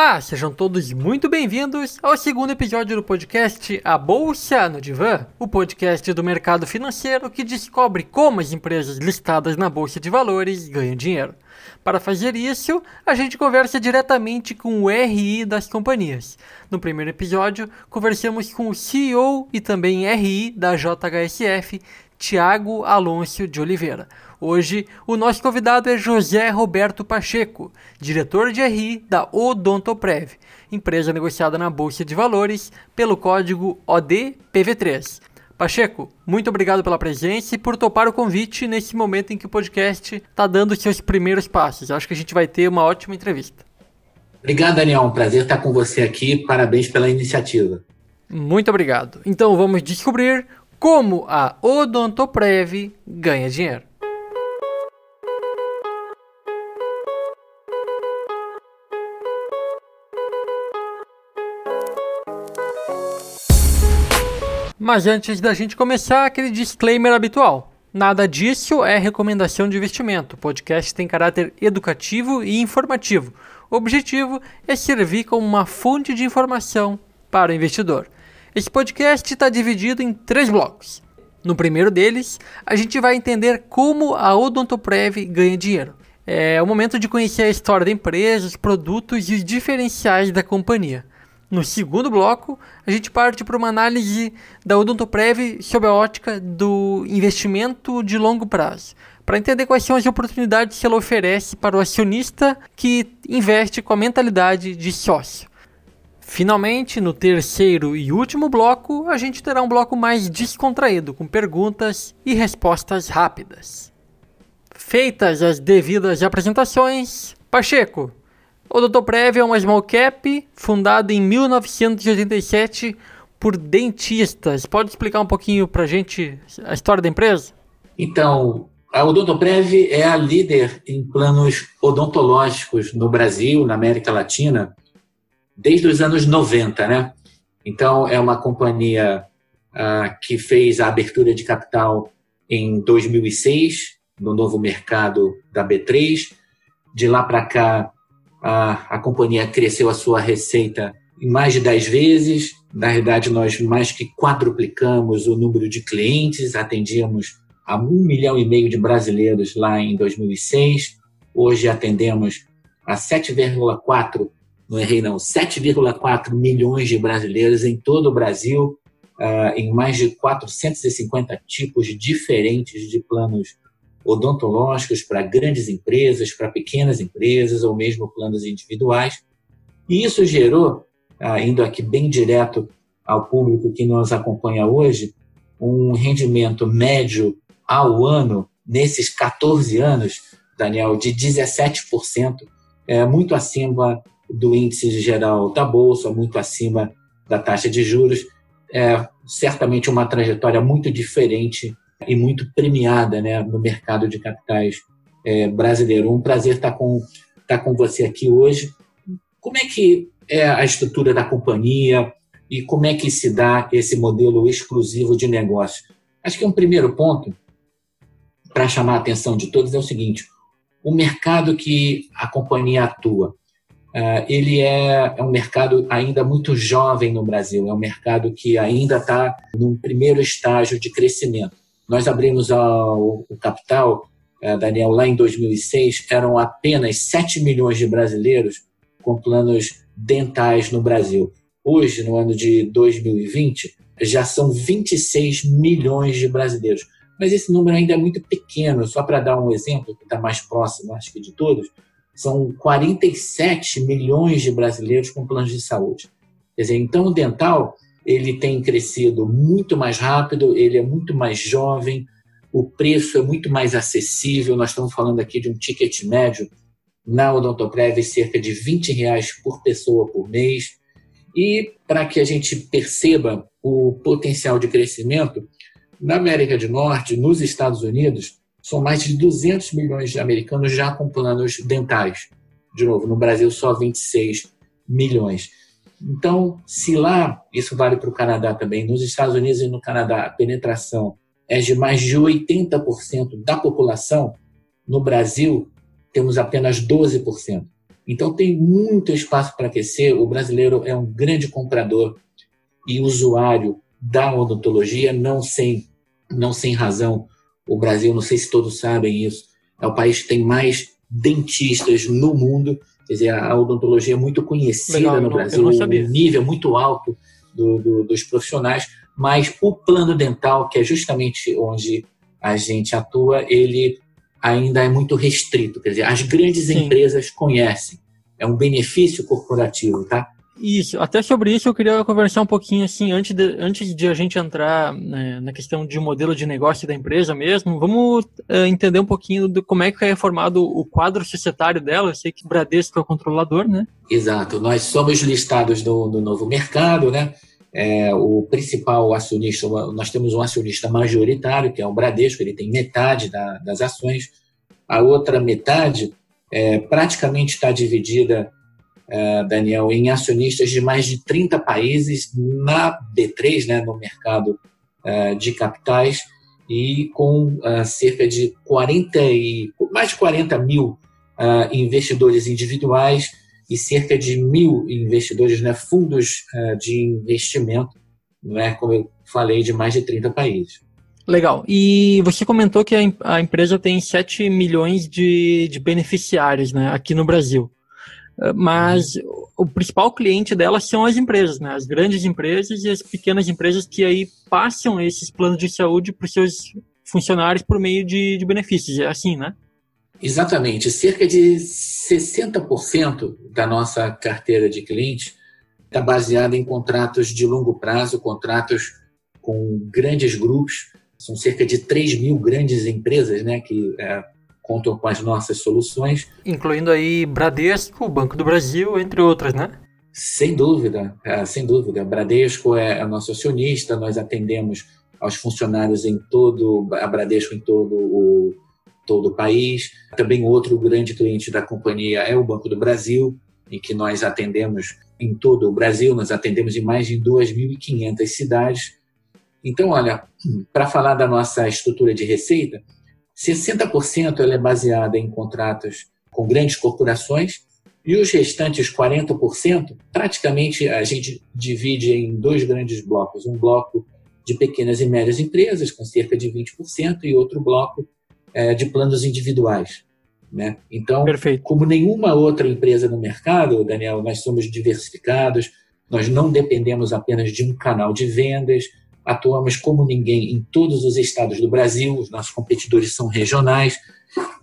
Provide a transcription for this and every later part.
Olá, sejam todos muito bem-vindos ao segundo episódio do podcast A Bolsa no Divã, o podcast do mercado financeiro que descobre como as empresas listadas na Bolsa de Valores ganham dinheiro. Para fazer isso, a gente conversa diretamente com o RI das companhias. No primeiro episódio, conversamos com o CEO e também RI da JHSF, Tiago Alonso de Oliveira. Hoje, o nosso convidado é José Roberto Pacheco, diretor de RI da Odontoprev, empresa negociada na Bolsa de Valores pelo código ODPV3. Pacheco, muito obrigado pela presença e por topar o convite nesse momento em que o podcast está dando seus primeiros passos. Acho que a gente vai ter uma ótima entrevista. Obrigado, Daniel. Um prazer estar com você aqui. Parabéns pela iniciativa. Muito obrigado. Então vamos descobrir como a Odontoprev ganha dinheiro. Mas antes da gente começar, aquele disclaimer habitual. Nada disso é recomendação de investimento. O podcast tem caráter educativo e informativo. O objetivo é servir como uma fonte de informação para o investidor. Esse podcast está dividido em três blocos. No primeiro deles, a gente vai entender como a Odontoprev ganha dinheiro. É o momento de conhecer a história da empresa, os produtos e os diferenciais da companhia. No segundo bloco, a gente parte para uma análise da Odontoprev sob a ótica do investimento de longo prazo, para entender quais são as oportunidades que ela oferece para o acionista que investe com a mentalidade de sócio. Finalmente, no terceiro e último bloco, a gente terá um bloco mais descontraído, com perguntas e respostas rápidas. Feitas as devidas apresentações, Pacheco, o Dr. Prev é uma small cap fundada em 1987 por dentistas. Pode explicar um pouquinho para a gente a história da empresa? Então, a Odontoprev é a líder em planos odontológicos no Brasil, na América Latina, desde os anos 90, né? Então, é uma companhia uh, que fez a abertura de capital em 2006, no novo mercado da B3. De lá para cá, a, a companhia cresceu a sua receita em mais de 10 vezes. Na verdade, nós mais que quadruplicamos o número de clientes, atendíamos a um milhão e meio de brasileiros lá em 2006. Hoje atendemos a 7,4, não errei não, 7,4 milhões de brasileiros em todo o Brasil, uh, em mais de 450 tipos diferentes de planos odontológicos para grandes empresas, para pequenas empresas ou mesmo planos individuais. E isso gerou, ah, indo aqui bem direto ao público que nos acompanha hoje, um rendimento médio ao ano, nesses 14 anos, Daniel, de 17%, é, muito acima do índice geral da Bolsa, muito acima da taxa de juros. É certamente uma trajetória muito diferente e muito premiada né, no mercado de capitais é, brasileiro. Um prazer estar com, estar com você aqui hoje. Como é que é a estrutura da companhia e como é que se dá esse modelo exclusivo de negócio? Acho que um primeiro ponto para chamar a atenção de todos é o seguinte: o mercado que a companhia atua, uh, ele é, é um mercado ainda muito jovem no Brasil, é um mercado que ainda está num primeiro estágio de crescimento. Nós abrimos o, capital, eh, Daniel, lá em 2006, eram apenas 7 milhões de brasileiros com planos dentais no Brasil. Hoje, no ano de 2020, já são 26 milhões de brasileiros. Mas esse número ainda é muito pequeno, só para dar um exemplo, que está mais próximo, acho que de todos, são 47 milhões de brasileiros com planos de saúde. Quer dizer, então o dental ele tem crescido muito mais rápido, ele é muito mais jovem, o preço é muito mais acessível. Nós estamos falando aqui de um ticket médio na Odontoprev cerca de 20 reais por pessoa por mês. E para que a gente perceba o potencial de crescimento, na América do Norte, nos Estados Unidos, são mais de 200 milhões de americanos já com planos dentais. De novo, no Brasil, só 26 milhões. Então, se lá, isso vale para o Canadá também, nos Estados Unidos e no Canadá, a penetração é de mais de 80% da população, no Brasil, temos apenas 12%. Então tem muito espaço para aquecer. O brasileiro é um grande comprador e usuário da odontologia, não sem, não sem razão. O Brasil, não sei se todos sabem isso, é o país que tem mais dentistas no mundo. Quer dizer, a odontologia é muito conhecida Legal, no Brasil, um nível muito alto do, do, dos profissionais, mas o plano dental, que é justamente onde a gente atua, ele ainda é muito restrito. Quer dizer, as grandes Sim. empresas conhecem. É um benefício corporativo, tá? Isso, até sobre isso eu queria conversar um pouquinho assim, antes de, antes de a gente entrar né, na questão de modelo de negócio da empresa mesmo, vamos uh, entender um pouquinho de como é que é formado o quadro societário dela. Eu sei que o Bradesco é o controlador, né? Exato, nós somos listados no, no novo mercado, né? É, o principal acionista, nós temos um acionista majoritário, que é o Bradesco, ele tem metade da, das ações, a outra metade é, praticamente está dividida Daniel, em acionistas de mais de 30 países na B3, né, no mercado é, de capitais, e com é, cerca de 40 e, mais de 40 mil investidores individuais e cerca de mil investidores, né, fundos de investimento, né, como eu falei, de mais de 30 países. Legal. E você comentou que a, empresa tem 7 milhões de, de beneficiários né, aqui no Brasil. Mas o principal cliente dela são as empresas, né? As grandes empresas e as pequenas empresas que aí passam esses planos de saúde para os seus funcionários por meio de, de benefícios. É assim, né? Exatamente. Cerca de 60% da nossa carteira de clientes está baseada em contratos de longo prazo, contratos com grandes grupos. São cerca de 3 mil grandes empresas né, que é, contam com as nossas soluções. Incluindo aí Bradesco, Banco do Brasil, entre outras, né? Sem dúvida, é, sem dúvida. Bradesco é, é nosso acionista, nós atendemos aos funcionários em todo, a Bradesco em todo o, todo o país. Também outro grande cliente da companhia é o Banco do Brasil, em que nós atendemos em todo o Brasil, nós atendemos em mais de 2.500 cidades. Então, olha, para falar da nossa estrutura de receita, 60% ela é baseada em contratos com grandes corporações e os restantes 40%, praticamente a gente divide em dois grandes blocos. Um bloco de pequenas e médias empresas, com cerca de 20%, e outro bloco é, de planos individuais. Né? Então, Perfeito. como nenhuma outra empresa no mercado, Daniel, nós somos diversificados, nós não dependemos apenas de um canal de vendas, atuamos como ninguém em todos os estados do Brasil, os nossos competidores são regionais,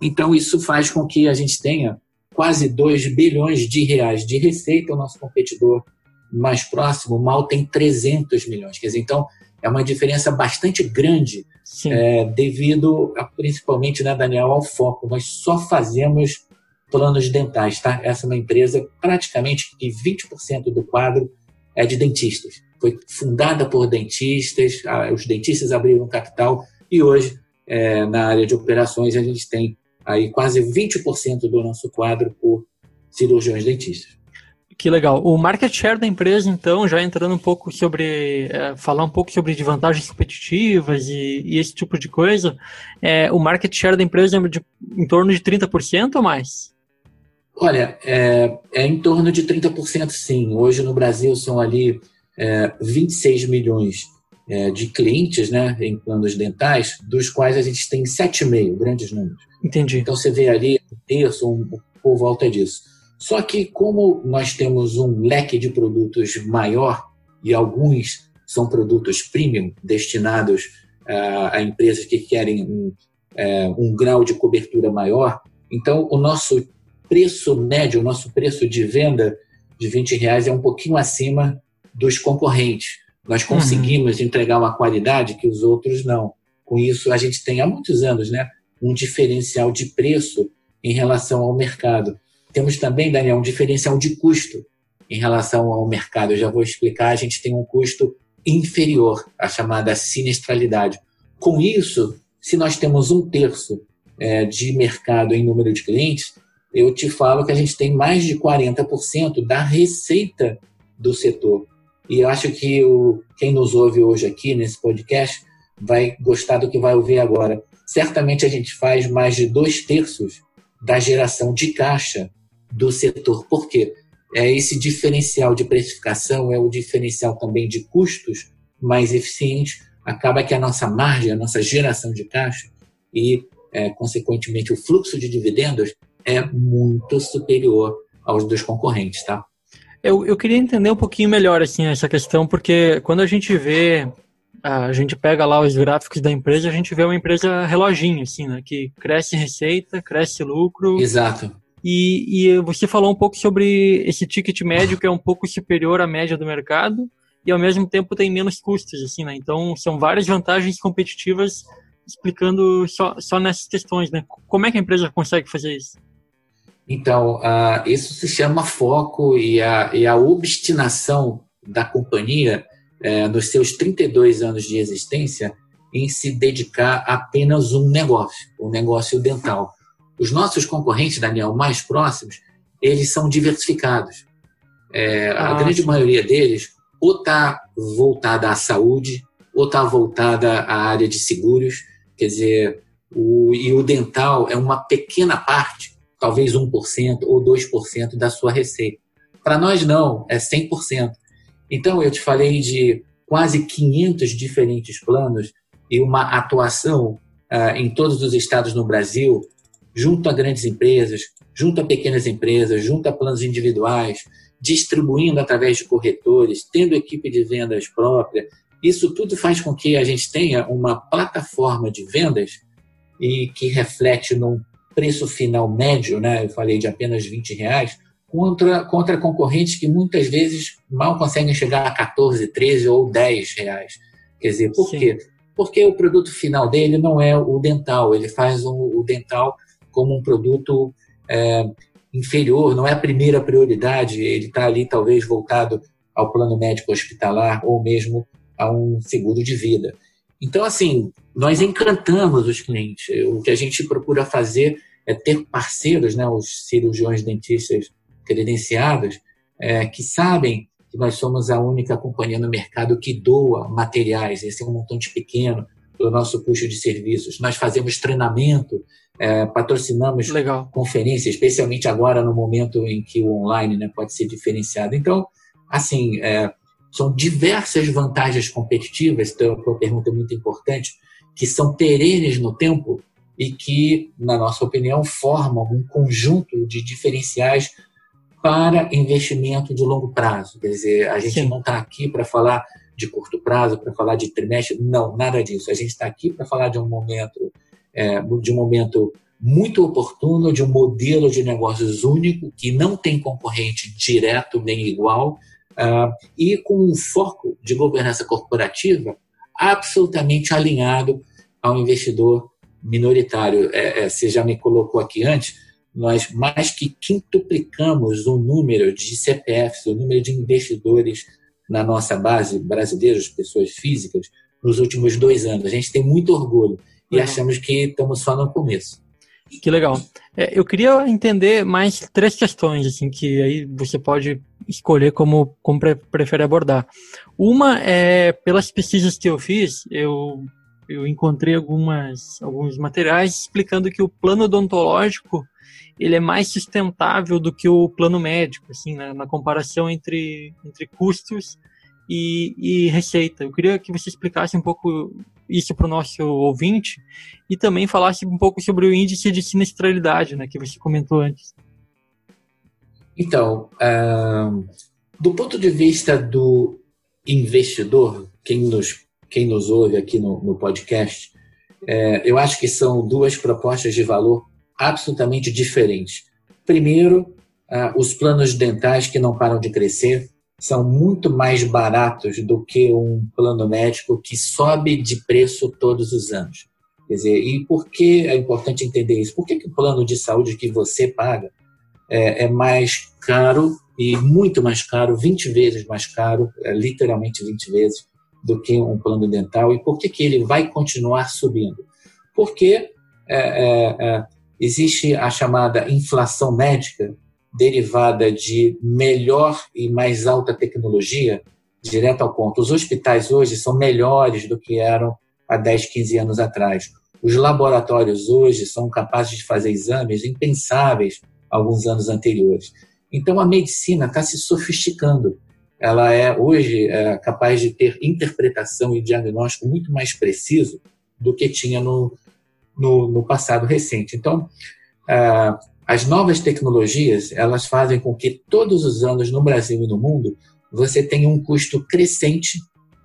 então isso faz com que a gente tenha quase 2 bilhões de reais de receita, o nosso competidor mais próximo mal tem 300 milhões, quer dizer, então é uma diferença bastante grande é, devido a, principalmente, né, Daniel, ao foco. Nós só fazemos planos dentais, tá? Essa é uma empresa praticamente que 20% do quadro é de dentistas foi fundada por dentistas, os dentistas abriram capital e hoje, é, na área de operações, a gente tem aí quase 20% do nosso quadro por cirurgiões dentistas. Que legal. O market share da empresa, então, já entrando um pouco sobre, é, falar um pouco sobre vantagens competitivas e, e esse tipo de coisa, é, o market share da empresa é de, em torno de 30% ou mais? Olha, é, é em torno de 30% sim. Hoje no Brasil são ali é, 26 milhões é, de clientes né, em planos dentais, dos quais a gente tem 7,5, grandes números. Entendi. Então você vê ali um terço, um, por volta disso. Só que como nós temos um leque de produtos maior e alguns são produtos premium destinados uh, a empresas que querem um, uh, um grau de cobertura maior, então o nosso preço médio, o nosso preço de venda de 20 reais é um pouquinho acima dos concorrentes. Nós uhum. conseguimos uhum. entregar uma qualidade que os outros não. Com isso, a gente tem há muitos anos né, um diferencial de preço em relação ao mercado. Temos também, Daniel, um diferencial de custo em relação ao mercado. Eu já vou explicar, a gente tem um custo inferior, a chamada sinistralidade. Com isso, se nós temos um terço é, de mercado em número de clientes, eu te falo que a gente tem mais de 40% da receita do setor. E eu acho que o, quem nos ouve hoje aqui nesse podcast vai gostar do que vai ouvir agora. Certamente a gente faz mais de dois terços da geração de caixa do setor. Por quê? É esse diferencial de precificação é o diferencial também de custos mais eficientes. Acaba que a nossa margem, a nossa geração de caixa e, é, consequentemente, o fluxo de dividendos é muito superior aos dos concorrentes, tá? Eu, eu queria entender um pouquinho melhor assim essa questão, porque quando a gente vê, a gente pega lá os gráficos da empresa, a gente vê uma empresa reloginho, assim, né? Que cresce receita, cresce lucro. Exato. E, e você falou um pouco sobre esse ticket médio que é um pouco superior à média do mercado e ao mesmo tempo tem menos custos, assim, né? Então são várias vantagens competitivas explicando só, só nessas questões, né? Como é que a empresa consegue fazer isso? Então, uh, isso se chama foco e a, e a obstinação da companhia uh, nos seus 32 anos de existência em se dedicar a apenas um negócio, o um negócio dental. Os nossos concorrentes, Daniel, mais próximos, eles são diversificados. É, ah, a grande sim. maioria deles ou está voltada à saúde, ou está voltada à área de seguros, quer dizer, o, e o dental é uma pequena parte, talvez 1% ou 2% da sua receita. Para nós, não, é 100%. Então, eu te falei de quase 500 diferentes planos e uma atuação ah, em todos os estados no Brasil, junto a grandes empresas, junto a pequenas empresas, junto a planos individuais, distribuindo através de corretores, tendo equipe de vendas própria. Isso tudo faz com que a gente tenha uma plataforma de vendas e que reflete num preço final médio, né? Eu falei de apenas 20 reais, contra, contra concorrentes que muitas vezes mal conseguem chegar a 14, 13 ou 10 reais. Quer dizer, por Sim. quê? Porque o produto final dele não é o dental, ele faz um, o dental como um produto é, inferior, não é a primeira prioridade, ele está ali talvez voltado ao plano médico hospitalar ou mesmo a um seguro de vida. Então, assim, nós encantamos os clientes. O que a gente procura fazer é ter parceiros, né, os cirurgiões dentistas credenciados, é, que sabem que nós somos a única companhia no mercado que doa materiais. Esse é um montante pequeno do nosso custo de serviços. Nós fazemos treinamento é, patrocinamos Legal. conferências, especialmente agora no momento em que o online né, pode ser diferenciado. Então, assim, é, são diversas vantagens competitivas, então, a pergunta é muito importante, que são perenes no tempo e que, na nossa opinião, formam um conjunto de diferenciais para investimento de longo prazo. Quer dizer, a gente Sim. não está aqui para falar de curto prazo, para falar de trimestre, não, nada disso. A gente está aqui para falar de um momento é, de um momento muito oportuno, de um modelo de negócios único, que não tem concorrente direto nem igual, uh, e com um foco de governança corporativa absolutamente alinhado ao investidor minoritário. É, é, você já me colocou aqui antes, nós mais que quintuplicamos o número de CPFs, o número de investidores na nossa base brasileiros, pessoas físicas, nos últimos dois anos. A gente tem muito orgulho e achamos que estamos só no começo. Que legal. É, eu queria entender mais três questões, assim, que aí você pode escolher como, como prefere abordar. Uma é, pelas pesquisas que eu fiz, eu, eu encontrei algumas, alguns materiais explicando que o plano odontológico ele é mais sustentável do que o plano médico, assim, né, na comparação entre, entre custos e, e receita. Eu queria que você explicasse um pouco isso para o nosso ouvinte e também falasse um pouco sobre o índice de sinistralidade, né, que você comentou antes. Então, uh, do ponto de vista do investidor, quem nos, quem nos ouve aqui no, no podcast, é, eu acho que são duas propostas de valor absolutamente diferentes. Primeiro, uh, os planos dentais que não param de crescer, são muito mais baratos do que um plano médico que sobe de preço todos os anos. Quer dizer, e por que é importante entender isso? Por que, que o plano de saúde que você paga é, é mais caro e muito mais caro, 20 vezes mais caro, é, literalmente 20 vezes, do que um plano dental? E por que, que ele vai continuar subindo? Porque é, é, é existe a chamada inflação médica, derivada de melhor e mais alta tecnologia, direto ao ponto. Os hospitais hoje são melhores do que eram há 10, 15 anos atrás. Os laboratórios hoje são capazes de fazer exames impensáveis alguns anos anteriores. Então, a medicina está se sofisticando. Ela é hoje é, capaz de ter interpretação e diagnóstico muito mais preciso do que tinha no, no, no passado recente. Então, é, as novas tecnologias elas fazem com que todos os anos no Brasil e no mundo você tenha um custo crescente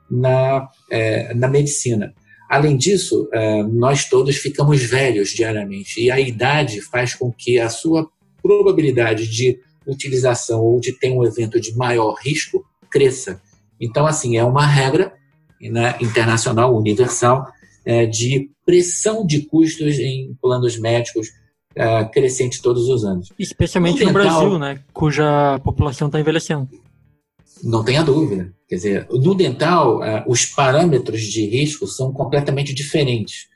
na, é, na medicina. Além disso, é, nós todos ficamos velhos diariamente e a idade faz com que a sua probabilidade de utilização ou de ter um evento de maior risco cresça. Então, assim, é uma regra né, internacional, universal, é, de pressão de custos em planos médicos é, crescente todos os anos. Especialmente no, no dental, Brasil, né, cuja população está envelhecendo. Não tenha dúvida. Quer dizer, no dental, é, os parâmetros de risco são completamente diferentes.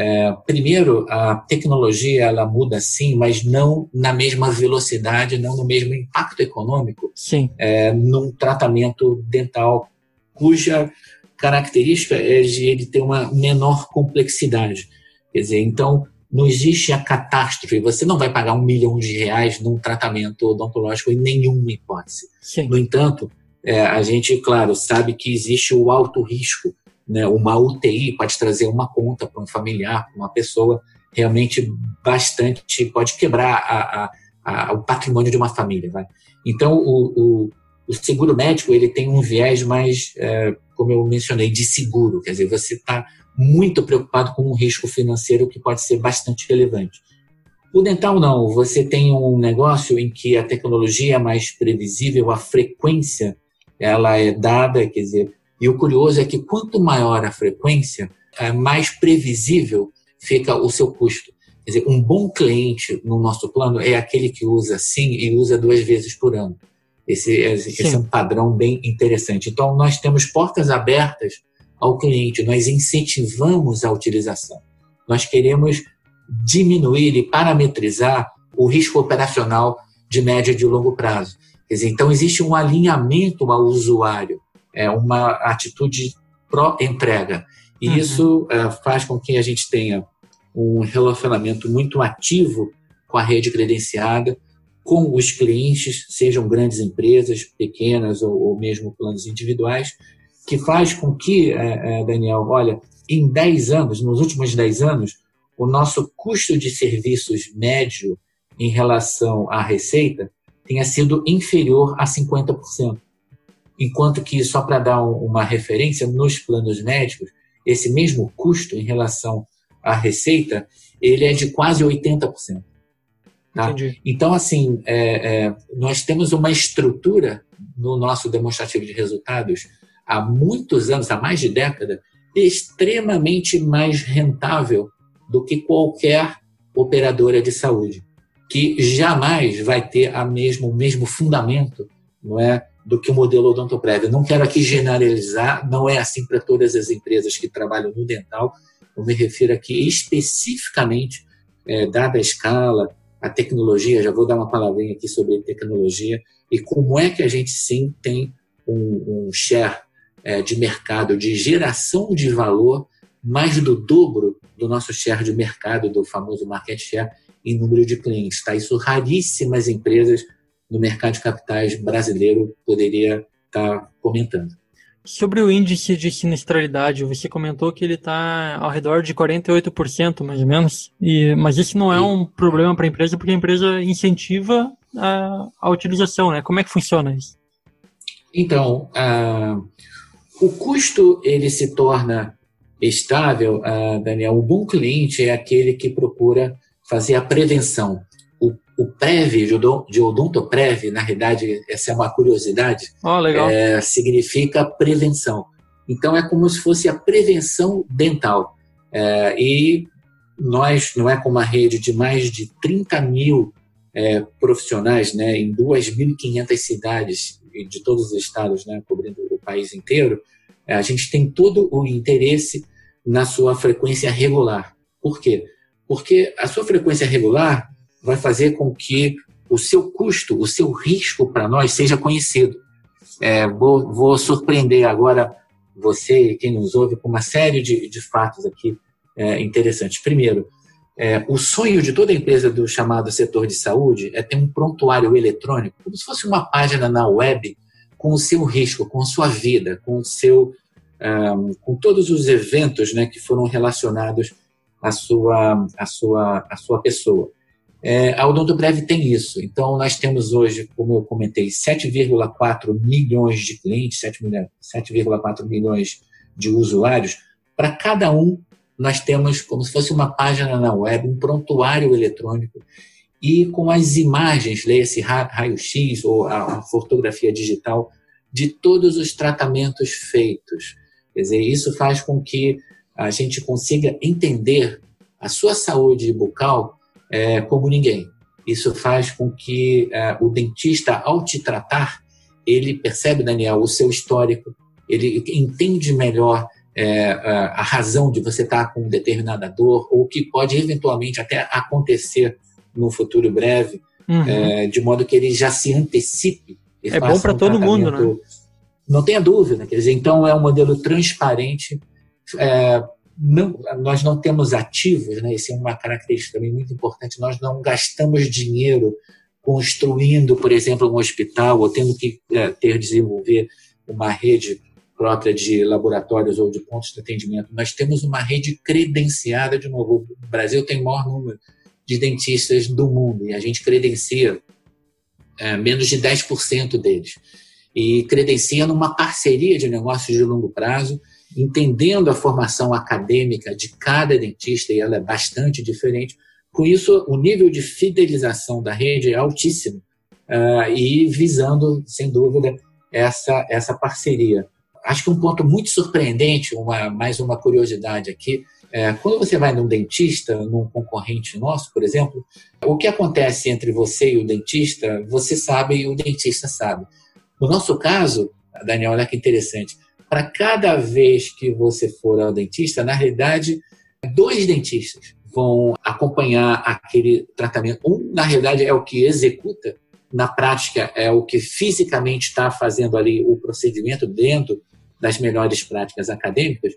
É, primeiro, a tecnologia ela muda sim, mas não na mesma velocidade, não no mesmo impacto econômico sim. É, num tratamento dental cuja característica é de ele ter uma menor complexidade. Quer dizer, então não existe a catástrofe. Você não vai pagar um milhão de reais num tratamento odontológico em nenhuma hipótese. Sim. No entanto, é, a gente, claro, sabe que existe o alto risco né? Uma UTI pode trazer uma conta para um familiar, para uma pessoa realmente bastante, pode quebrar a, a, a, o patrimônio de uma família. Vai? Então, o, o, o, seguro médico ele tem um viés mais, é, como eu mencionei, de seguro. Quer dizer, você está muito preocupado com um risco financeiro que pode ser bastante relevante. O dental não, você tem um negócio em que a tecnologia é mais previsível, a frequência ela é dada, quer dizer, e o curioso é que quanto maior a frequência, é, mais previsível fica o seu custo. Quer dizer, um bom cliente no nosso plano é aquele que usa sim e usa duas vezes por ano. Esse, esse é um padrão bem interessante. Então, nós temos portas abertas ao cliente, nós incentivamos a utilização. Nós queremos diminuir e parametrizar o risco operacional de médio e de longo prazo. Quer dizer, então, existe um alinhamento ao usuário é uma atitude pró-entrega. E uhum. isso é, faz com que a gente tenha um relacionamento muito ativo com a rede credenciada, com os clientes, sejam grandes empresas, pequenas ou, ou mesmo planos individuais, que faz com que, é, é, Daniel, olha, em 10 anos, nos últimos 10 anos, o nosso custo de serviços médio em relação à receita tenha sido inferior a 50% enquanto que, só para dar uma referência, nos planos médicos, esse mesmo custo em relação à receita, ele é de quase 80%. Tá? Então, assim, é, é, nós temos uma estrutura no nosso demonstrativo de resultados há muitos anos, há mais de década, extremamente mais rentável do que qualquer operadora de saúde, que jamais vai ter a mesmo, o mesmo fundamento não é, do que o modelo odontoprev. não quero aqui generalizar, não é assim para todas as empresas que trabalham no dental. Eu me refiro aqui especificamente, é, dada a escala, a tecnologia, já vou dar uma palavrinha aqui sobre tecnologia, e como é que a gente sim tem um, um share é, de mercado, de geração de valor, mais do dobro do nosso share de mercado, do famoso market share, em número de clientes. Tá? Isso raríssimas empresas no mercado de capitais brasileiro poderia estar tá comentando. Sobre o índice de sinistralidade, você comentou que ele está ao redor de 48%, mais ou menos, e, mas isso não é um problema para a empresa, porque a empresa incentiva a, a utilização, né? Como é que funciona isso? Então, o custo ele se torna estável, uh, Daniel. O bom cliente é aquele que procura fazer a prevenção o PREV, de odontoprev, na realidade, essa é uma curiosidade, oh, é, significa prevenção. Então, é como se fosse a prevenção dental. É, e nós, não é como uma rede de mais de 30 mil é, profissionais né, em 2.500 cidades de todos os estados, né, cobrindo o país inteiro, é, a gente tem todo o interesse na sua frequência regular. Por quê? Porque a sua frequência regular vai fazer com que o seu custo, o seu risco para nós seja conhecido. É, vou, vou, surpreender agora você e quem nos ouve com uma série de, de fatos aqui é, interessantes. Primeiro, É, o sonho de toda empresa do chamado setor de saúde é ter um prontuário eletrônico, como se fosse uma página na web com o seu risco, com a sua vida, com o seu, um, com todos os eventos, né, que foram relacionados à sua, à sua, à sua pessoa. É, a Odontoprev tem isso. Então, nós temos hoje, como eu comentei, 7,4 milhões de clientes, 7,4 milhões de usuários. Para cada um nós temos como se fosse uma página na web, um prontuário eletrônico e com as imagens, leia-se raio-x ou a, fotografia digital de todos os tratamentos feitos. Quer dizer, isso faz com que a gente consiga entender a sua saúde bucal é, como ninguém. Isso faz com que é, o dentista, ao te tratar, ele percebe, Daniel, o seu histórico, ele entende melhor é, a razão de você estar com determinada dor, ou que pode eventualmente até acontecer no futuro breve, uhum. é, de modo que ele já se antecipe. É bom para um todo mundo, né? Não tenha dúvida, quer dizer, então é um modelo transparente. É, não, nós não temos ativos, né? Isso é uma característica também muito importante. Nós não gastamos dinheiro construindo, por exemplo, um hospital ou tendo que é, ter desenvolver uma rede própria de laboratórios ou de pontos de atendimento. Nós temos uma rede credenciada, de novo, o Brasil tem o maior número de dentistas do mundo e a gente credencia é, menos de 10% deles. E credencia numa parceria de negócios de longo prazo, entendendo a formação acadêmica de cada dentista, e ela é bastante diferente. Com isso, o nível de fidelização da rede é altíssimo uh, e visando, sem dúvida, essa, essa parceria. Acho que um ponto muito surpreendente, uma, mais uma curiosidade aqui, é, quando você vai num dentista, num concorrente nosso, por exemplo, o que acontece entre você e o dentista, você sabe e o dentista sabe. No nosso caso, Daniel, olha que interessante, para cada vez que você for ao dentista, na realidade, dois dentistas vão acompanhar aquele tratamento. Um, na realidade, é o que executa, na prática, é o que fisicamente está fazendo ali o procedimento dentro das melhores práticas acadêmicas.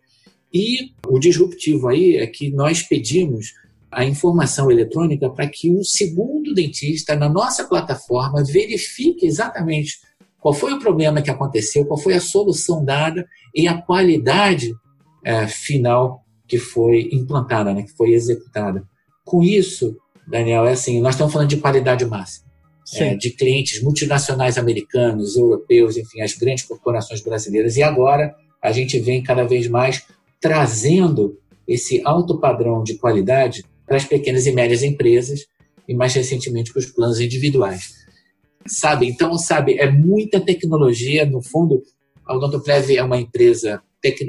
E o disruptivo aí é que nós pedimos a informação eletrônica para que um segundo dentista na nossa plataforma verifique exatamente qual foi o problema que aconteceu, qual foi a solução dada e a qualidade é, final que foi implantada, né, que foi executada. Com isso, Daniel, é assim, nós estamos falando de qualidade máxima é, de clientes multinacionais americanos, europeus, enfim, as grandes corporações brasileiras. E agora a gente vem cada vez mais trazendo esse alto padrão de qualidade para as pequenas e médias empresas e mais recentemente para os planos individuais. Sabe, então, sabe, é muita tecnologia, no fundo, a Odontoprev é uma empresa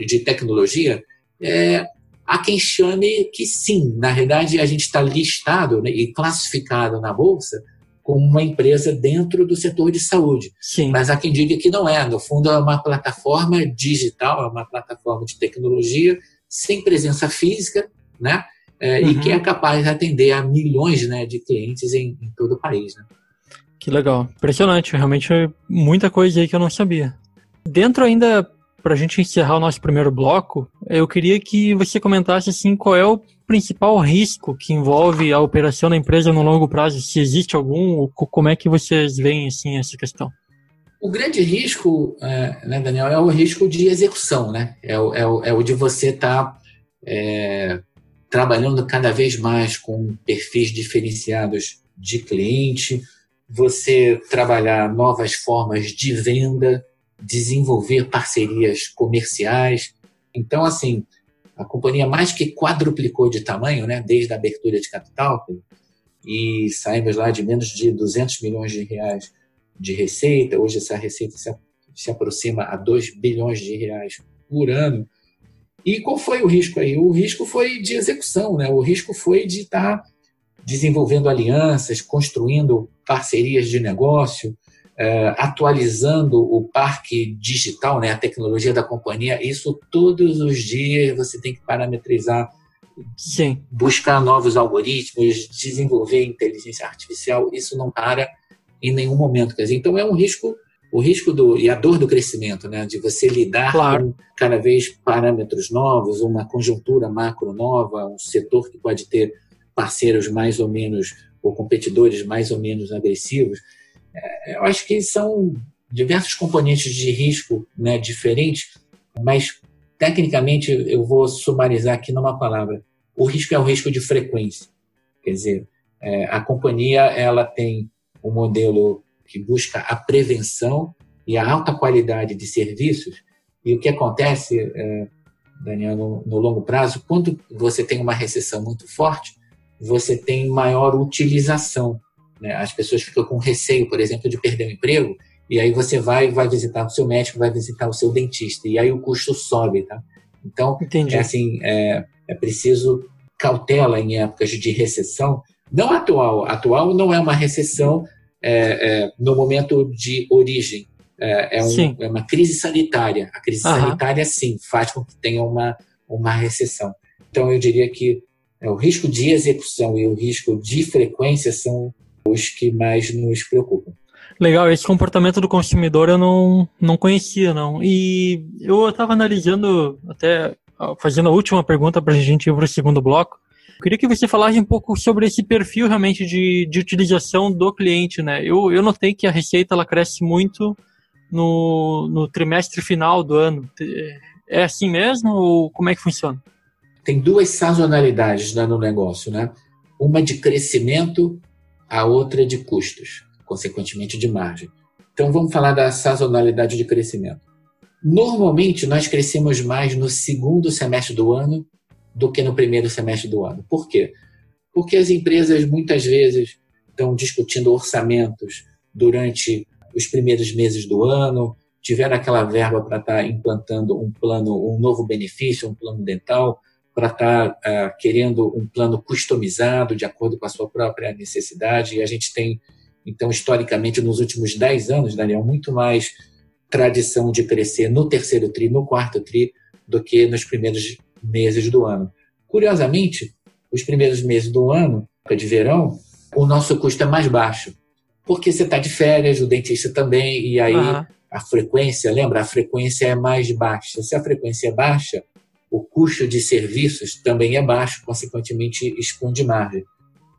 de tecnologia, é, há quem chame que sim, na verdade a gente está listado né, e classificado na Bolsa como uma empresa dentro do setor de saúde. Sim. Mas há quem diga que não é. No fundo, é uma plataforma digital, é uma plataforma de tecnologia sem presença física, né? É, uhum. E que é capaz de atender a milhões né, de clientes em, em todo o país. Né? Que legal. Impressionante. Realmente muita coisa aí que eu não sabia. Dentro ainda para a gente encerrar o nosso primeiro bloco, eu queria que você comentasse assim qual é o principal risco que envolve a operação da empresa no longo prazo, se existe algum, como é que vocês veem assim essa questão? O grande risco, é, né, Daniel, é o risco de execução, né? É o, é o, é o de você estar tá, é, trabalhando cada vez mais com perfis diferenciados de cliente, você trabalhar novas formas de venda, desenvolver parcerias comerciais. Então, assim, a companhia mais que quadruplicou de tamanho, né, desde a abertura de capital, e saímos lá de menos de 200 milhões de reais de receita. Hoje essa receita se, aproxima a 2 bilhões de reais por ano. E qual foi o risco aí? O risco foi de execução, né? O risco foi de estar tá desenvolvendo alianças, construindo parcerias de negócio, é, atualizando o parque digital, né, a tecnologia da companhia, isso todos os dias você tem que parametrizar, Sim. buscar novos algoritmos, desenvolver inteligência artificial, isso não para em nenhum momento. Quer dizer, então é um risco, o risco do, e a dor do crescimento, né, de você lidar claro. com cada vez parâmetros novos, uma conjuntura macro nova, um setor que pode ter parceiros mais ou menos, ou competidores mais ou menos agressivos. É, eu acho que são diversos componentes de risco né, diferentes, mas tecnicamente eu vou sumarizar aqui numa palavra. O risco é o risco de frequência. Quer dizer, é, a companhia ela tem um modelo que busca a prevenção e a alta qualidade de serviços. E o que acontece, é, Daniel, no, no longo prazo, quando você tem uma recessão muito forte, você tem maior utilização. Né? As pessoas ficam com receio, por exemplo, de perder o emprego, e aí você vai vai visitar o seu médico, vai visitar o seu dentista, e aí o custo sobe, tá? Então, Entendi. é assim, é, é preciso cautela em épocas de recessão, não atual, atual não é uma recessão é, é, no momento de origem, é, é, um, é, uma crise sanitária. A crise Aham. sanitária, sim, faz com que tenha uma, uma recessão. Então, eu diria que o risco de execução e o risco de frequência são os que mais nos preocupam. Legal, esse comportamento do consumidor eu não, não conhecia, não. E eu estava analisando, até fazendo a última pergunta para a gente ir para o segundo bloco. Eu queria que você falasse um pouco sobre esse perfil realmente de, de utilização do cliente, né? Eu, eu notei que a receita ela cresce muito no, no trimestre final do ano. É assim mesmo ou como é que funciona? Tem duas sazonalidades no negócio, né? Uma de crescimento, a outra de custos, consequentemente de margem. Então vamos falar da sazonalidade de crescimento. Normalmente nós crescemos mais no segundo semestre do ano do que no primeiro semestre do ano. Por quê? Porque as empresas muitas vezes estão discutindo orçamentos durante os primeiros meses do ano, tiveram aquela verba para estar tá implantando um plano, um novo benefício, um plano dental, para estar tá, uh, querendo um plano customizado de acordo com a sua própria necessidade. E a gente tem, então, historicamente, nos últimos 10 anos, Daniel, muito mais tradição de crescer no terceiro tri, no quarto tri, do que nos primeiros meses do ano. Curiosamente, os primeiros meses do ano, de verão, o nosso custo é mais baixo porque você está de férias, o dentista também, e aí uhum. a frequência, lembra? A frequência é mais baixa. Se a frequência é baixa, o custo de serviços também é baixo, consequentemente esconde margem.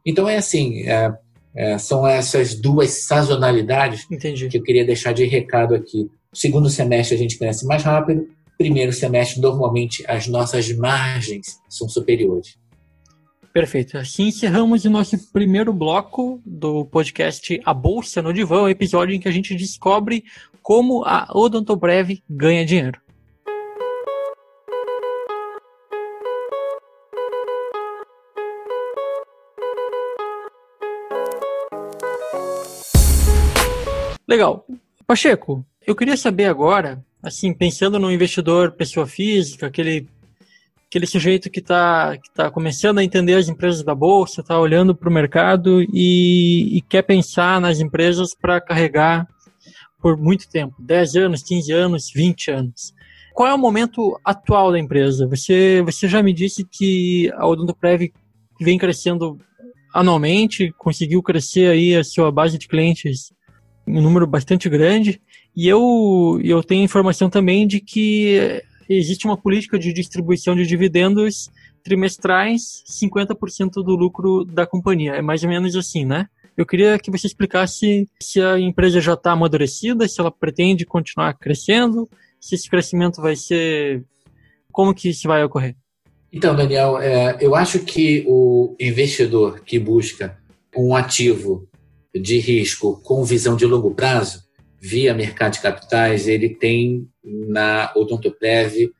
Então é assim, é, é, são essas duas sazonalidades Entendi. que eu queria deixar de recado aqui. Segundo semestre a gente cresce mais rápido, primeiro semestre normalmente as nossas margens são superiores. Perfeito. Assim encerramos o nosso primeiro bloco do podcast A Bolsa no Divã, o episódio em que a gente descobre como a Odontoprev ganha dinheiro. Legal. Pacheco, eu queria saber agora, assim, pensando no investidor pessoa física, aquele aquele sujeito que está que tá começando a entender as empresas da bolsa, está olhando para o mercado e, e, quer pensar nas empresas para carregar por muito tempo 10 anos, 15 anos, 20 anos. Qual é o momento atual da empresa? Você, você já me disse que a Odontoprev vem crescendo anualmente, conseguiu crescer aí a sua base de clientes um número bastante grande. E eu, eu tenho informação também de que existe uma política de distribuição de dividendos trimestrais, 50% do lucro da companhia. É mais ou menos assim, né? Eu queria que você explicasse se a empresa já está amadurecida, se ela pretende continuar crescendo, se esse crescimento vai ser. Como que isso vai ocorrer? Então, Daniel, é, eu acho que o investidor que busca um ativo de risco com visão de longo prazo, via mercado de capitais, ele tem na Odontoprev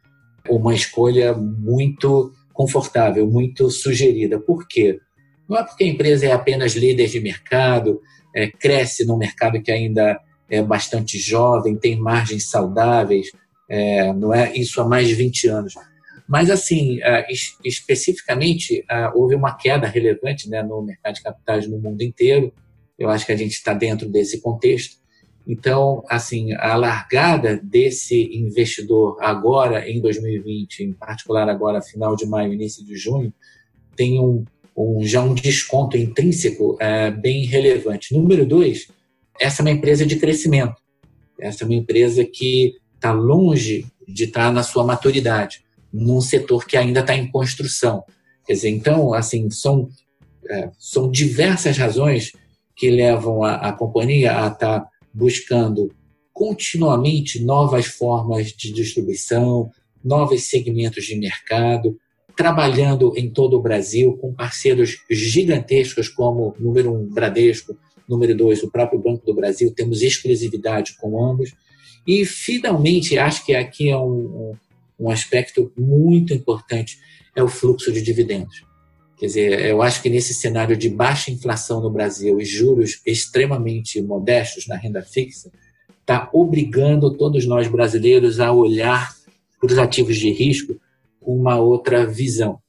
uma escolha muito confortável, muito sugerida. Por quê? Não é porque a empresa é apenas líder de mercado, é, cresce num mercado que ainda é bastante jovem, tem margens saudáveis, é, não é isso há mais de 20 anos. Mas, assim, é, especificamente, é, houve uma queda relevante né, no mercado de capitais no mundo inteiro. Eu acho que a gente está dentro desse contexto. Então, assim, a largada desse investidor agora em 2020, em particular agora final de maio, início de junho, tem um, um já um desconto intrínseco é, bem relevante. Número dois, essa é uma empresa de crescimento. Essa é uma empresa que está longe de estar tá na sua maturidade, num setor que ainda está em construção. Quer dizer, então, assim, são é, são diversas razões que levam a, a companhia a estar tá buscando continuamente novas formas de distribuição, novos segmentos de mercado, trabalhando em todo o Brasil com parceiros gigantescos como número um Bradesco, número dois o próprio Banco do Brasil, temos exclusividade com ambos e finalmente acho que aqui é um, um aspecto muito importante é o fluxo de dividendos. Quer dizer, eu acho que nesse cenário de baixa inflação no Brasil e juros extremamente modestos na renda fixa, está obrigando todos nós brasileiros a olhar para os ativos de risco com uma outra visão.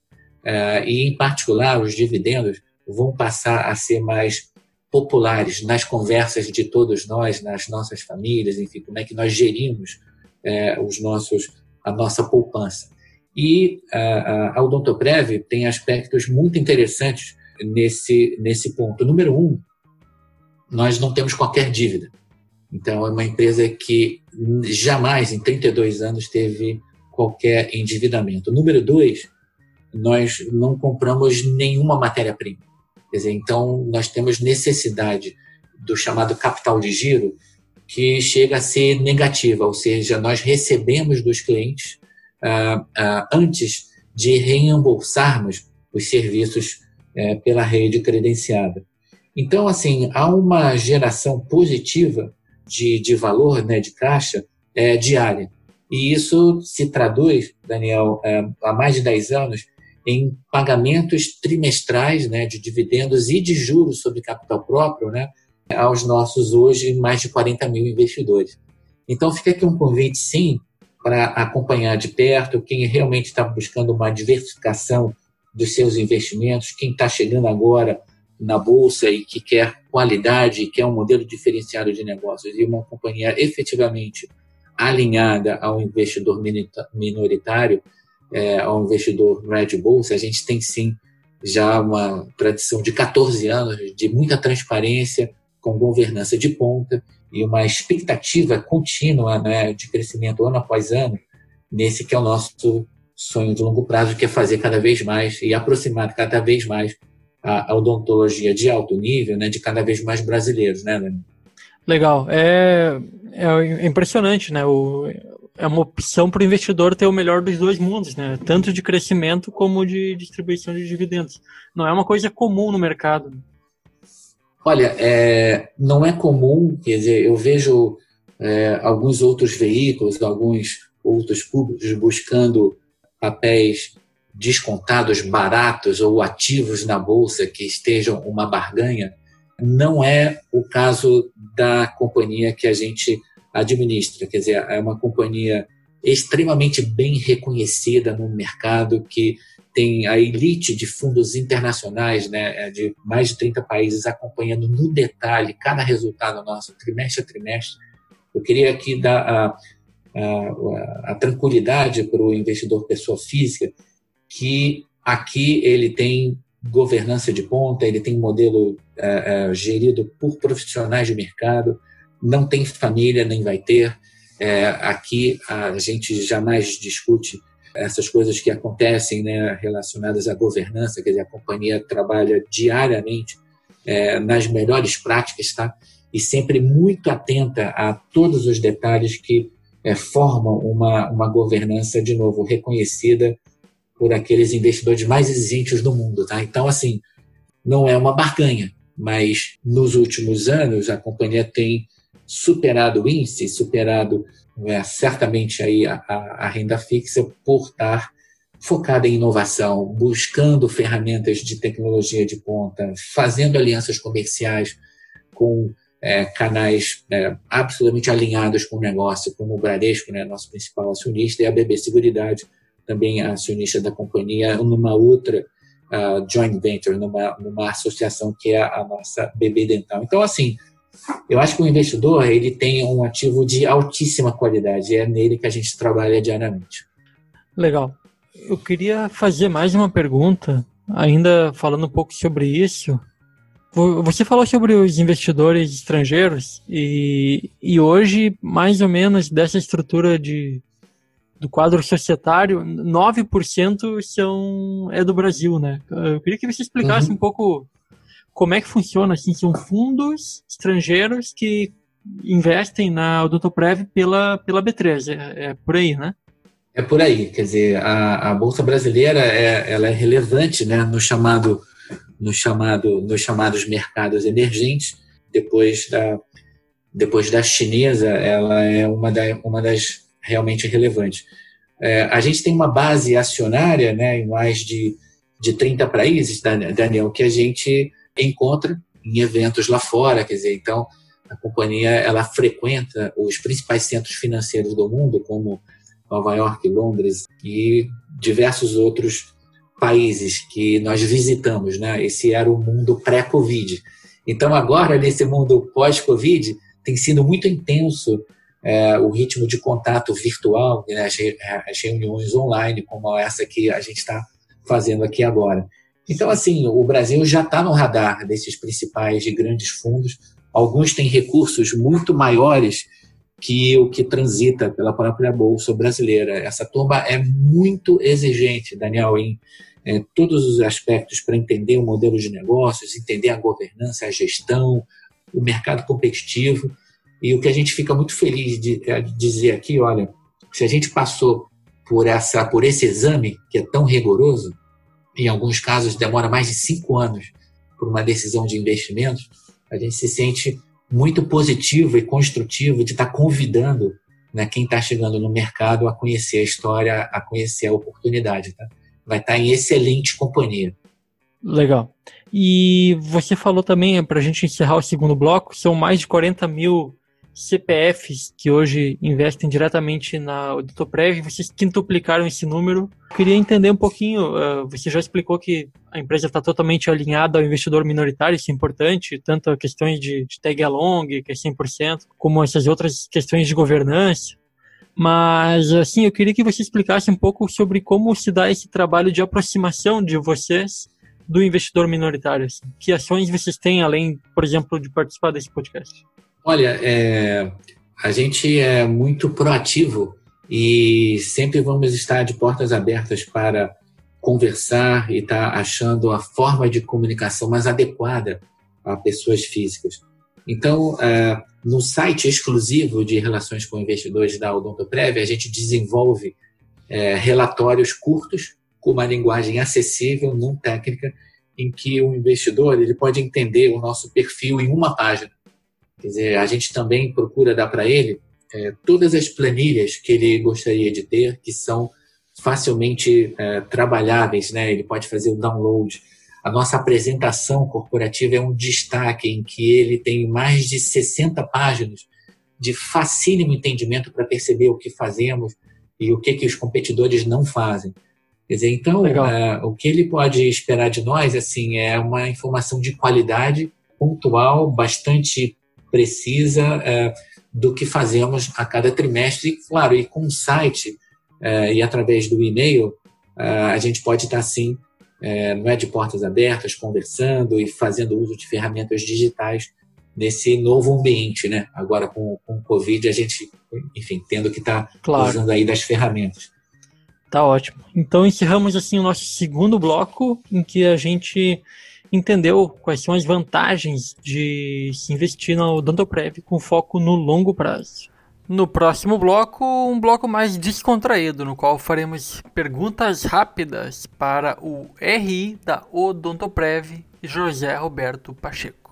É, e, em particular, os dividendos vão passar a ser mais populares nas conversas de todos nós, nas nossas famílias, enfim, como é que nós gerimos é, os nossos, a nossa poupança. E a, a Odontoprev tem aspectos muito interessantes nesse, nesse ponto. Número um, nós não temos qualquer dívida. Então, é uma empresa que jamais, em 32 anos, teve qualquer endividamento. Número dois, nós não compramos nenhuma matéria-prima. Quer dizer, então, nós temos necessidade do chamado capital de giro, que chega a ser negativa, ou seja, nós recebemos dos clientes uh, uh, antes de reembolsarmos os serviços uh, pela rede credenciada. Então, assim, há uma geração positiva de, de valor, né, de caixa, é, diária. E isso se traduz, Daniel, é, há mais de 10 anos, em pagamentos trimestrais né, de dividendos e de juros sobre capital próprio né, aos nossos hoje mais de 40 mil investidores. Então fica aqui um convite, sim, para acompanhar de perto quem realmente está buscando uma diversificação dos seus investimentos, quem está chegando agora na bolsa e que quer qualidade, quer um modelo diferenciado de negócios e uma companhia efetivamente alinhada ao investidor minoritário, é, ao investidor Red Bolsa, a gente tem sim já uma tradição de 14 anos de muita transparência, com governança de ponta e uma expectativa contínua né, de crescimento ano após ano, nesse que é o nosso sonho de longo prazo, que é fazer cada vez mais e aproximar cada vez mais a, a odontologia de alto nível, né, de cada vez mais brasileiros, né? Legal. É, é impressionante, né? O, é uma opção para o investidor ter o melhor dos dois mundos, né? Tanto de crescimento como de distribuição de dividendos. Não é uma coisa comum no mercado. Olha, é, não é comum, quer dizer, eu vejo é, alguns outros veículos, alguns outros públicos buscando papéis descontados baratos ou ativos na bolsa que estejam uma barganha, não é o caso da companhia que a gente administra. Quer dizer, é uma companhia extremamente bem reconhecida no mercado, que tem a elite de fundos internacionais, né, de mais de 30 países acompanhando no detalhe cada resultado nosso, trimestre a trimestre. Eu queria aqui dar a, a, a tranquilidade para o investidor pessoa física que aqui ele tem governança de ponta, ele tem um modelo é, é, gerido por profissionais de mercado, não tem família, nem vai ter. É, aqui a gente jamais discute essas coisas que acontecem né, relacionadas à governança, quer dizer, a companhia trabalha diariamente é, nas melhores práticas, tá? E sempre muito atenta a todos os detalhes que é, formam uma, uma governança, de novo, reconhecida por aqueles investidores mais exigentes do mundo. Tá? Então, assim, não é uma barganha, mas nos últimos anos a companhia tem superado o índice, superado é, certamente aí a, a, a renda fixa por estar focada em inovação, buscando ferramentas de tecnologia de ponta, fazendo alianças comerciais com é, canais é, absolutamente alinhados com o negócio, como o Bradesco, né, nosso principal acionista, e a BB Seguridade, também acionista da companhia, numa outra uh, joint venture, numa, numa associação que é a nossa BB Dental. Então, assim, eu acho que o investidor ele tem um ativo de altíssima qualidade, é nele que a gente trabalha diariamente. Legal. Eu queria fazer mais uma pergunta, ainda falando um pouco sobre isso. Você falou sobre os investidores estrangeiros e, e hoje, mais ou menos, dessa estrutura de do quadro societário, 9% são, é do Brasil, né? Eu queria que você explicasse uhum. um pouco como é que funciona, assim, são fundos estrangeiros que investem na Odontoprev pela, pela B3, é, é, por aí, né? É por aí, quer dizer, a, a Bolsa Brasileira é, ela é relevante né, no chamado, no chamado, nos chamados mercados emergentes, depois da, depois da chinesa, ela é uma, da, uma das realmente relevantes. É, a gente tem uma base acionária né, em mais de, de 30 países, Daniel, que a gente encontra em eventos lá fora, quer dizer, então a companhia ela frequenta os principais centros financeiros do mundo, como Nova York, Londres e diversos outros países que nós visitamos, né? Esse era o mundo pré-Covid. Então agora nesse mundo pós-Covid tem sido muito intenso é, o ritmo de contato virtual, né? as, reuniões online como essa que a gente está fazendo aqui agora. Então, assim, o Brasil já está no radar desses principais e grandes fundos. Alguns têm recursos muito maiores que o que transita pela própria Bolsa brasileira. Essa turma é muito exigente, Daniel, em todos os aspectos para entender o modelo de negócios, entender a governança, a gestão, o mercado competitivo. E o que a gente fica muito feliz de, de dizer aqui, olha, se a gente passou por essa por esse exame que é tão rigoroso, em alguns casos demora mais de cinco anos por uma decisão de investimento, a gente se sente muito positivo e construtivo de estar convidando né, quem está chegando no mercado a conhecer a história, a conhecer a oportunidade. Tá? Vai estar em excelente companhia. Legal. E você falou também, para a gente encerrar o segundo bloco, são mais de 40 mil CPFs que hoje investem diretamente na Auditoprev, vocês quintuplicaram esse número. Queria entender um pouquinho, uh, você já explicou que a empresa está totalmente alinhada ao investidor minoritário, isso é importante, tanto a questões de, de tag along, que é 100%, como essas outras questões de governança. Mas, assim, eu queria que você explicasse um pouco sobre como se dá esse trabalho de aproximação de vocês do investidor minoritário. Assim. Que ações vocês têm, além, por exemplo, de participar desse podcast? Olha, é, a gente é muito proativo e sempre vamos estar de portas abertas para conversar e estar tá achando a forma de comunicação mais adequada a pessoas físicas. Então, é, no site exclusivo de relações com investidores da Odontoprev, a gente desenvolve é, relatórios curtos com uma linguagem acessível, não técnica, em que o investidor ele pode entender o nosso perfil em uma página. Quer dizer, a gente também procura dar para ele é, todas as planilhas que ele gostaria de ter, que são facilmente é, trabalháveis, né? Ele pode fazer o download. A nossa apresentação corporativa é um destaque em que ele tem mais de 60 páginas de facílimo entendimento para perceber o que fazemos e o que, que os competidores não fazem. Quer dizer, então, é, o que ele pode esperar de nós assim é uma informação de qualidade, pontual, bastante precisa é, do que fazemos a cada trimestre. E, claro, e com o site é, e através do e-mail, é, a gente pode estar, assim, é, não é de portas abertas, conversando e fazendo uso de ferramentas digitais nesse novo ambiente, né? Agora com, com o Covid, a gente, enfim, tendo que estar tá claro. usando aí das ferramentas. Tá ótimo. Então encerramos assim o nosso segundo bloco, em que a gente entendeu quais são as vantagens de se investir no Odontoprev com foco no longo prazo. No próximo bloco, um bloco mais descontraído, no qual faremos perguntas rápidas para o RI da Odontoprev, José Roberto Pacheco.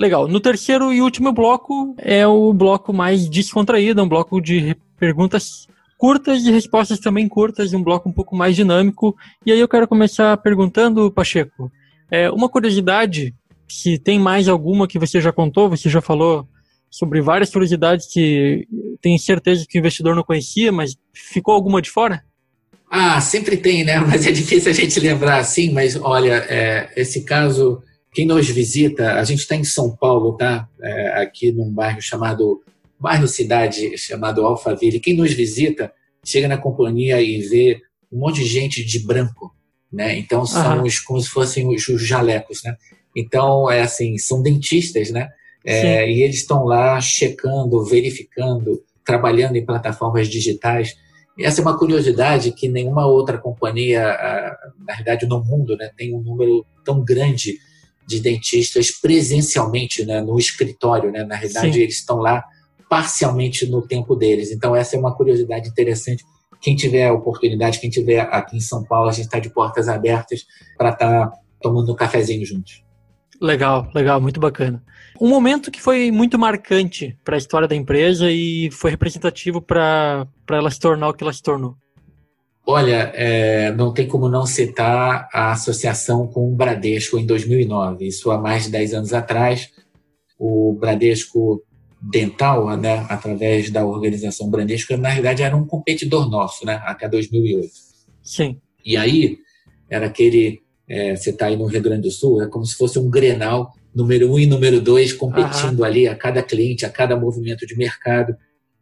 Legal. No terceiro e último bloco é o bloco mais descontraído, é um bloco de perguntas curtas e respostas também curtas, um bloco um pouco mais dinâmico. E aí eu quero começar perguntando, Pacheco, é, uma curiosidade, se tem mais alguma que você já contou, você já falou sobre várias curiosidades que tenho certeza que o investidor não conhecia, mas ficou alguma de fora? Ah, sempre tem, né? Mas é difícil a gente lembrar assim. Mas olha, é, esse caso quem nos visita, a gente está em São Paulo, tá? É, aqui num bairro chamado, bairro cidade chamado Alphaville. Quem nos visita chega na companhia e vê um monte de gente de branco. né? Então são uhum. os, como se fossem os, os, jalecos, né? Então é assim, são dentistas, né? É, e eles estão lá checando, verificando, trabalhando em plataformas digitais. E essa é uma curiosidade que nenhuma outra companhia, na verdade no mundo, né, tem um número tão grande de dentistas presencialmente né, no escritório. Né? Na realidade, Sim. eles estão lá parcialmente no tempo deles. Então, essa é uma curiosidade interessante. Quem tiver a oportunidade, quem tiver aqui em São Paulo, a gente está de portas abertas para estar tá tomando um cafezinho juntos. Legal, legal, muito bacana. Um momento que foi muito marcante para a história da empresa e foi representativo para ela se tornar o que ela se tornou. Olha, é, não tem como não citar a associação com o Bradesco em 2009. Isso há mais de 10 anos atrás. O Bradesco Dental, né, através da organização Bradesco, na verdade era um competidor nosso, né, até 2008. Sim. E aí, era aquele, é, você está aí no Rio Grande do Sul, é como se fosse um Grenal, número um e número dois, competindo Aham. ali a cada cliente, a cada movimento de mercado.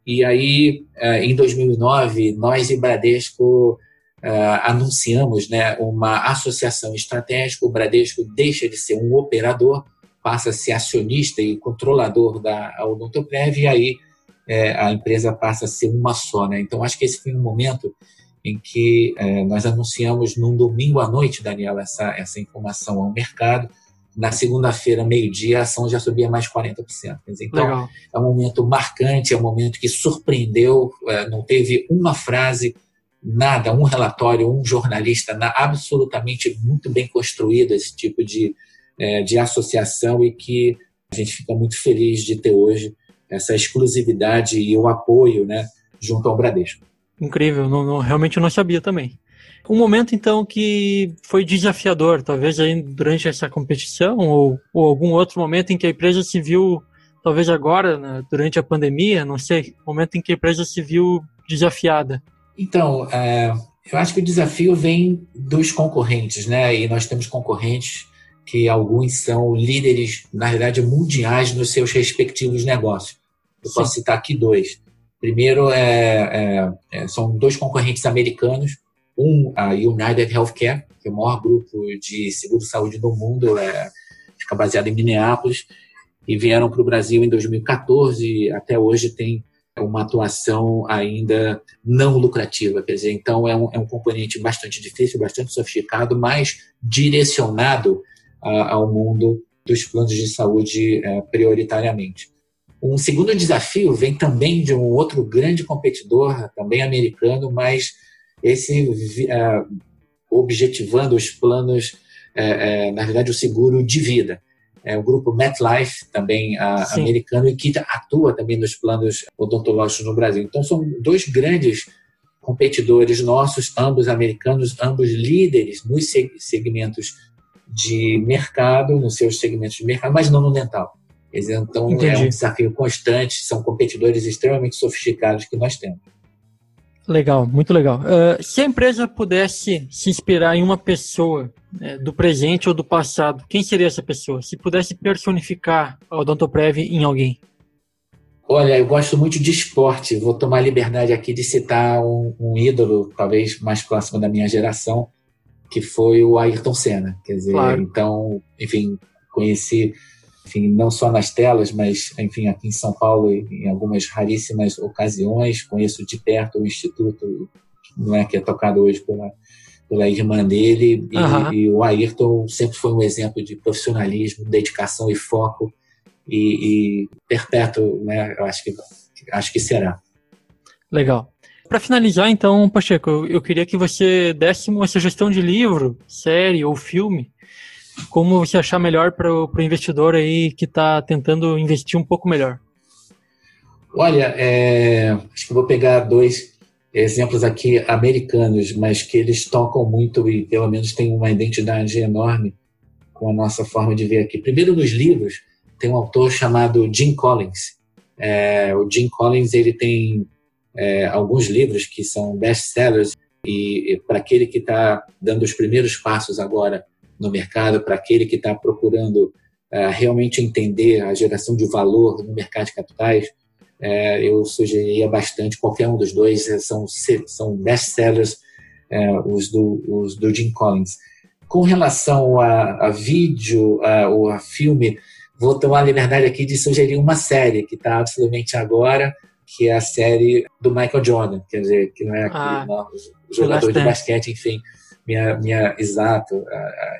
E aí, é, em 2009, nós e Bradesco é, anunciamos né, uma associação estratégica. O Bradesco deixa de ser um operador, passa a ser acionista e controlador da Odontoprev, e aí é, a empresa passa a ser uma só. Né? Então, acho que esse foi um momento em que nós anunciamos num domingo à noite, Daniel, essa, essa informação ao mercado na segunda-feira, meio-dia, a ação já subia mais 40%. Dizer, então, Legal. é um momento marcante, é um momento que surpreendeu, é, não teve uma frase, nada, um relatório, um jornalista, absolutamente muito bem construído esse tipo de, é, de associação e que a gente fica muito feliz de ter hoje essa exclusividade e o apoio né, junto ao Bradesco. Incrível, não, não, realmente eu não sabia também. Um momento, então, que foi desafiador, talvez aí durante essa competição, ou, ou algum outro momento em que a empresa se viu, talvez agora, né, durante a pandemia, não sei, momento em que a empresa se viu desafiada. Então, é, eu acho que o desafio vem dos concorrentes, né? E nós temos concorrentes que alguns são líderes, na verdade, mundiais nos seus respectivos negócios. Eu Sim. posso citar aqui dois. Primeiro, é, é, é são dois concorrentes americanos, um, a United Healthcare, que é o maior grupo de seguro-saúde do mundo, é, fica baseado em Minneapolis, e vieram para o Brasil em 2014, até hoje tem uma atuação ainda não lucrativa, quer dizer, então é um, é um componente bastante difícil, bastante sofisticado, mas direcionado a, ao mundo dos planos de saúde é, prioritariamente. Um segundo desafio vem também de um outro grande competidor, também americano, mas esse uh, objetivando os planos, uh, uh, na verdade, o seguro de vida. É o grupo MetLife, também americano, e que atua também nos planos odontológicos no Brasil. Então, são dois grandes competidores nossos, ambos americanos, ambos líderes nos segmentos de mercado, nos seus segmentos de mercado, mas não no dental. Então, Entendi. é um desafio constante, são competidores extremamente sofisticados que nós temos. Legal, muito legal. Uh, se a empresa pudesse se inspirar em uma pessoa né, do presente ou do passado, quem seria essa pessoa? Se pudesse personificar a Odontoprev em alguém? Olha, eu gosto muito de esporte. Vou tomar a liberdade aqui de citar um, um, ídolo, talvez mais próximo da minha geração, que foi o Ayrton Senna. Quer dizer, claro. então, enfim, conheci enfim, não só nas telas, mas, enfim, aqui em São Paulo, em algumas raríssimas ocasiões, conheço de perto o Instituto, não é, que é tocado hoje pela, pela irmã dele, e, uhum. e o Ayrton sempre foi um exemplo de profissionalismo, dedicação e foco, e, e perpétuo, né, eu acho que, acho que será. Legal. Para finalizar, então, Pacheco, eu, eu queria que você desse uma sugestão de livro, série ou filme como você achar melhor para o investidor aí que está tentando investir um pouco melhor? Olha, é, acho que vou pegar dois exemplos aqui americanos, mas que eles tocam muito e pelo menos têm uma identidade enorme com a nossa forma de ver aqui. Primeiro, nos livros, tem um autor chamado Jim Collins. É, o Jim Collins ele tem é, alguns livros que são best-sellers e, e para aquele que está dando os primeiros passos agora no mercado, para aquele que está procurando uh, realmente entender a geração de valor no mercado de capitais, uh, eu sugeriria bastante qualquer um dos dois. São, são best-sellers é, os, do, os do Jim Collins. Com relação a, a vídeo a, ou a filme, vou tomar a liberdade aqui de sugerir uma série que está absolutamente agora, que é a série do Michael Jordan, quer dizer, que não é aquele ah, jogador de basquete, enfim, minha, minha exato,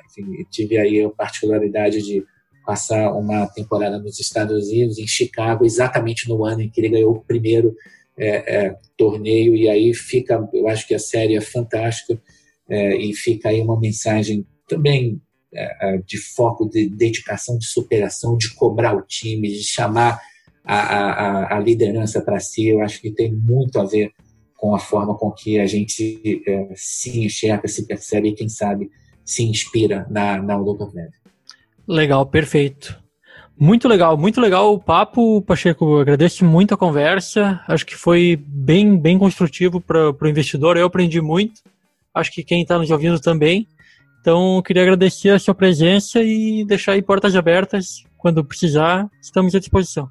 enfim, tive aí a particularidade de passar uma temporada nos Estados Unidos, em Chicago, exatamente no ano em que ele ganhou o primeiro é, é, torneio, e aí fica, eu acho que a série é fantástica, é, e fica aí uma mensagem também é, é, de foco, de dedicação, de superação, de cobrar o time, de chamar a, a, a liderança para si, eu acho que tem muito a ver com a forma com que a gente é, se enxerga, se percebe e, quem sabe, se inspira na, na Luta Breve. Legal, perfeito. Muito legal, muito legal o papo, Pacheco. Agradeço muito a conversa. Acho que foi bem, bem construtivo para o investidor. Eu aprendi muito. Acho que quem está nos ouvindo também. Então, queria agradecer a sua presença e deixar aí portas abertas. Quando precisar, estamos à disposição.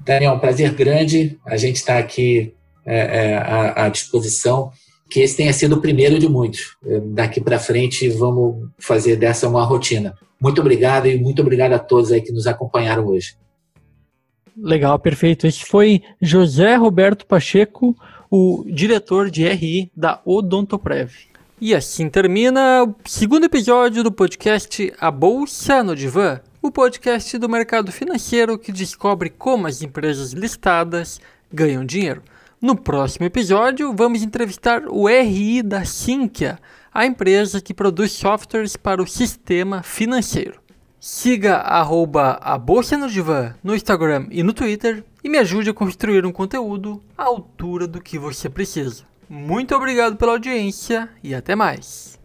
Daniel, um prazer grande. A gente está aqui é, é, à, à disposição que esse tenha sido o primeiro de muitos. Daqui para frente, vamos fazer dessa uma rotina. Muito obrigado e muito obrigado a todos aí que nos acompanharam hoje. Legal, perfeito. Esse foi José Roberto Pacheco, o diretor de RI da Odontoprev. E assim termina o segundo episódio do podcast A Bolsa no Divã, o podcast do mercado financeiro que descobre como as empresas listadas ganham dinheiro. No próximo episódio, vamos entrevistar o RI da Sinqia, a empresa que produz softwares para o sistema financeiro. Siga arroba a Bolsa no Divã no Instagram e no Twitter e me ajude a construir um conteúdo à altura do que você precisa. Muito obrigado pela audiência e até mais.